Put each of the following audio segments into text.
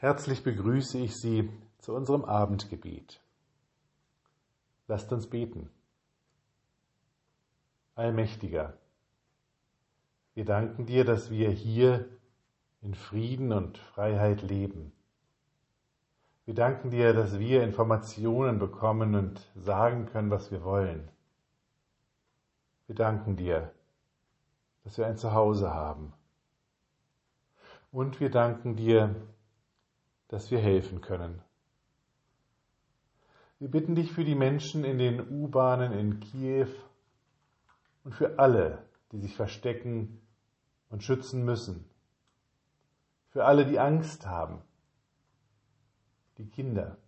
Herzlich begrüße ich Sie zu unserem Abendgebet. Lasst uns beten. Allmächtiger, wir danken dir, dass wir hier in Frieden und Freiheit leben. Wir danken dir, dass wir Informationen bekommen und sagen können, was wir wollen. Wir danken dir, dass wir ein Zuhause haben. Und wir danken dir, dass wir helfen können. Wir bitten dich für die Menschen in den U-Bahnen in Kiew und für alle, die sich verstecken und schützen müssen. Für alle, die Angst haben. Die Kinder,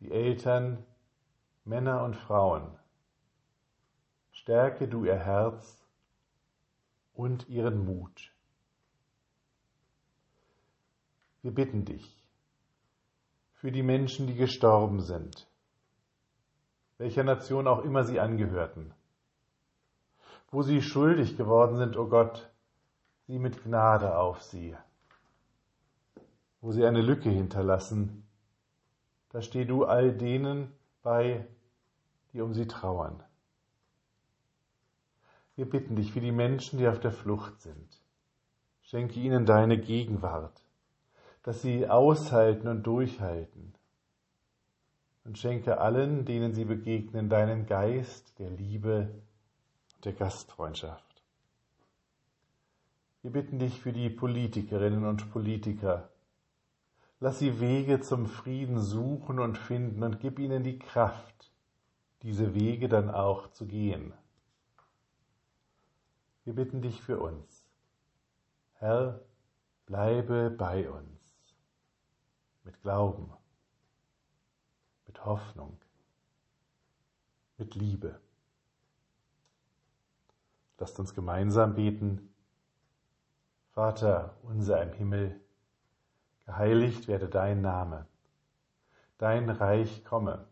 die Eltern, Männer und Frauen. Stärke du ihr Herz und ihren Mut. Wir bitten dich für die Menschen, die gestorben sind, welcher Nation auch immer sie angehörten, wo sie schuldig geworden sind, o oh Gott, sieh mit Gnade auf sie, wo sie eine Lücke hinterlassen, da steh du all denen bei, die um sie trauern. Wir bitten dich für die Menschen, die auf der Flucht sind. Schenke ihnen deine Gegenwart dass sie aushalten und durchhalten. Und schenke allen, denen sie begegnen, deinen Geist der Liebe und der Gastfreundschaft. Wir bitten dich für die Politikerinnen und Politiker. Lass sie Wege zum Frieden suchen und finden und gib ihnen die Kraft, diese Wege dann auch zu gehen. Wir bitten dich für uns. Herr, bleibe bei uns mit Glauben, mit Hoffnung, mit Liebe. Lasst uns gemeinsam beten. Vater unser im Himmel, geheiligt werde dein Name, dein Reich komme,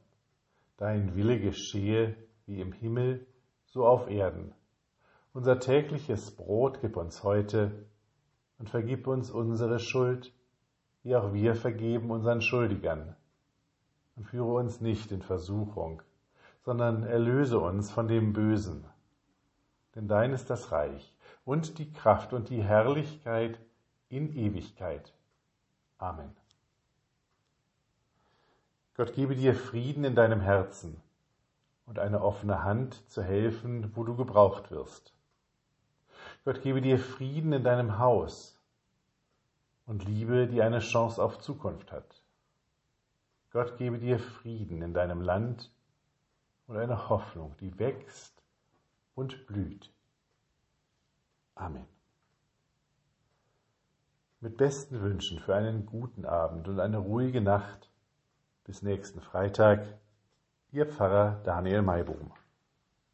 dein Wille geschehe wie im Himmel, so auf Erden. Unser tägliches Brot gib uns heute und vergib uns unsere Schuld, wie auch wir vergeben unseren Schuldigern. Und führe uns nicht in Versuchung, sondern erlöse uns von dem Bösen. Denn dein ist das Reich und die Kraft und die Herrlichkeit in Ewigkeit. Amen. Gott gebe dir Frieden in deinem Herzen und eine offene Hand zu helfen, wo du gebraucht wirst. Gott gebe dir Frieden in deinem Haus und Liebe, die eine Chance auf Zukunft hat. Gott gebe dir Frieden in deinem Land und eine Hoffnung, die wächst und blüht. Amen. Mit besten Wünschen für einen guten Abend und eine ruhige Nacht. Bis nächsten Freitag. Ihr Pfarrer Daniel Maibohm.